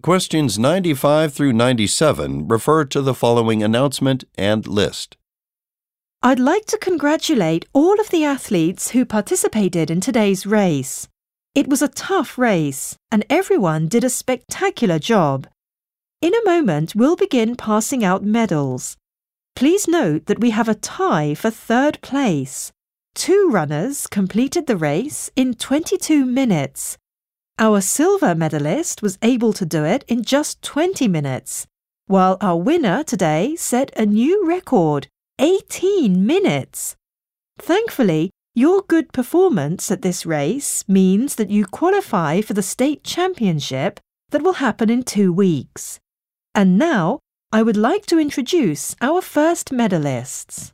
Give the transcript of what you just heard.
Questions 95 through 97 refer to the following announcement and list. I'd like to congratulate all of the athletes who participated in today's race. It was a tough race, and everyone did a spectacular job. In a moment, we'll begin passing out medals. Please note that we have a tie for third place. Two runners completed the race in 22 minutes. Our silver medalist was able to do it in just 20 minutes, while our winner today set a new record 18 minutes. Thankfully, your good performance at this race means that you qualify for the state championship that will happen in two weeks. And now, I would like to introduce our first medalists.